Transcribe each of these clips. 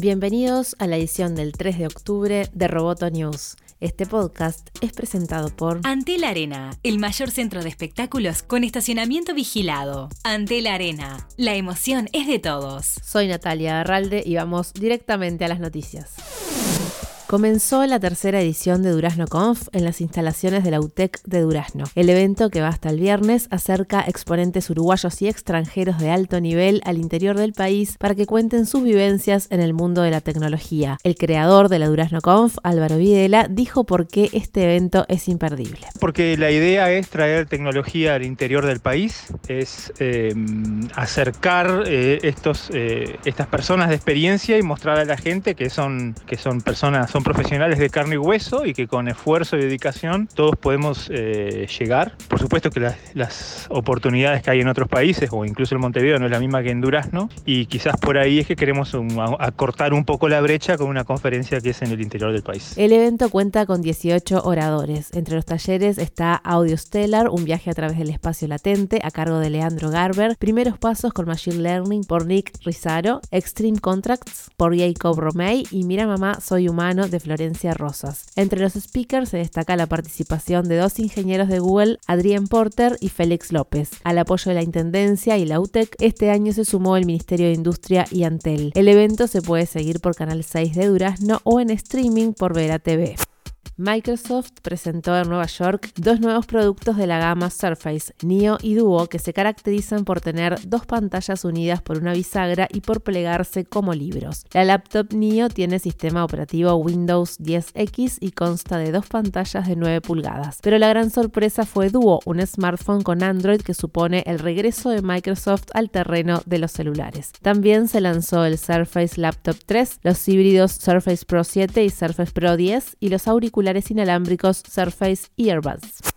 Bienvenidos a la edición del 3 de octubre de Roboto News. Este podcast es presentado por Antel Arena, el mayor centro de espectáculos con estacionamiento vigilado. Antel Arena, la emoción es de todos. Soy Natalia Arralde y vamos directamente a las noticias. Comenzó la tercera edición de Durazno Conf en las instalaciones de la UTEC de Durazno. El evento, que va hasta el viernes, acerca exponentes uruguayos y extranjeros de alto nivel al interior del país para que cuenten sus vivencias en el mundo de la tecnología. El creador de la Durazno Conf, Álvaro Videla, dijo por qué este evento es imperdible. Porque la idea es traer tecnología al interior del país, es eh, acercar eh, estos, eh, estas personas de experiencia y mostrar a la gente que son, que son personas, profesionales de carne y hueso y que con esfuerzo y dedicación todos podemos eh, llegar. Por supuesto que las, oportunidades que hay en otros países o incluso en Montevideo no es la misma que en Durazno y quizás por ahí es que queremos acortar un poco la brecha con una conferencia que es en el interior del país. El evento cuenta con 18 oradores. Entre los talleres está Audio Stellar, un viaje a través del espacio latente a cargo de Leandro Garber, Primeros Pasos con Machine Learning por Nick Rizaro, Extreme Contracts por Jacob Romay y Mira Mamá, Soy Humano de Florencia Rosas. Entre los speakers se destaca la participación de dos ingenieros de Google, Adrián Porter y Félix López. Al apoyo de la Intendencia y la UTEC, este año se sumó el Ministerio de Industria y Antel. El evento se puede seguir por Canal 6 de Durazno o en streaming por Vera TV. Microsoft presentó en Nueva York dos nuevos productos de la gama Surface, Neo y Duo, que se caracterizan por tener dos pantallas unidas por una bisagra y por plegarse como libros. La laptop Neo tiene sistema operativo Windows 10X y consta de dos pantallas de 9 pulgadas. Pero la gran sorpresa fue Duo, un smartphone con Android que supone el regreso de Microsoft al terreno de los celulares. También se lanzó el Surface Laptop 3, los híbridos Surface Pro 7 y Surface Pro 10 y los auriculares inalámbricos Surface Earbuds.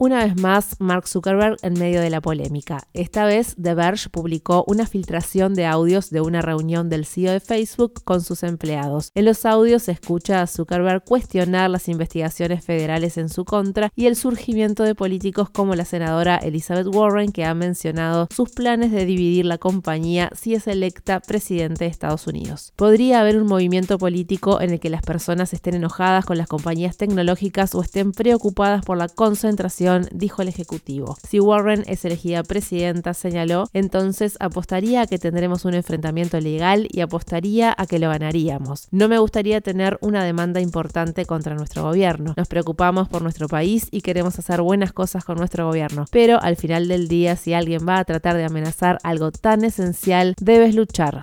Una vez más, Mark Zuckerberg en medio de la polémica. Esta vez, The Verge publicó una filtración de audios de una reunión del CEO de Facebook con sus empleados. En los audios se escucha a Zuckerberg cuestionar las investigaciones federales en su contra y el surgimiento de políticos como la senadora Elizabeth Warren, que ha mencionado sus planes de dividir la compañía si es electa presidente de Estados Unidos. Podría haber un movimiento político en el que las personas estén enojadas con las compañías tecnológicas o estén preocupadas por la concentración dijo el Ejecutivo. Si Warren es elegida presidenta, señaló, entonces apostaría a que tendremos un enfrentamiento legal y apostaría a que lo ganaríamos. No me gustaría tener una demanda importante contra nuestro gobierno. Nos preocupamos por nuestro país y queremos hacer buenas cosas con nuestro gobierno. Pero al final del día, si alguien va a tratar de amenazar algo tan esencial, debes luchar.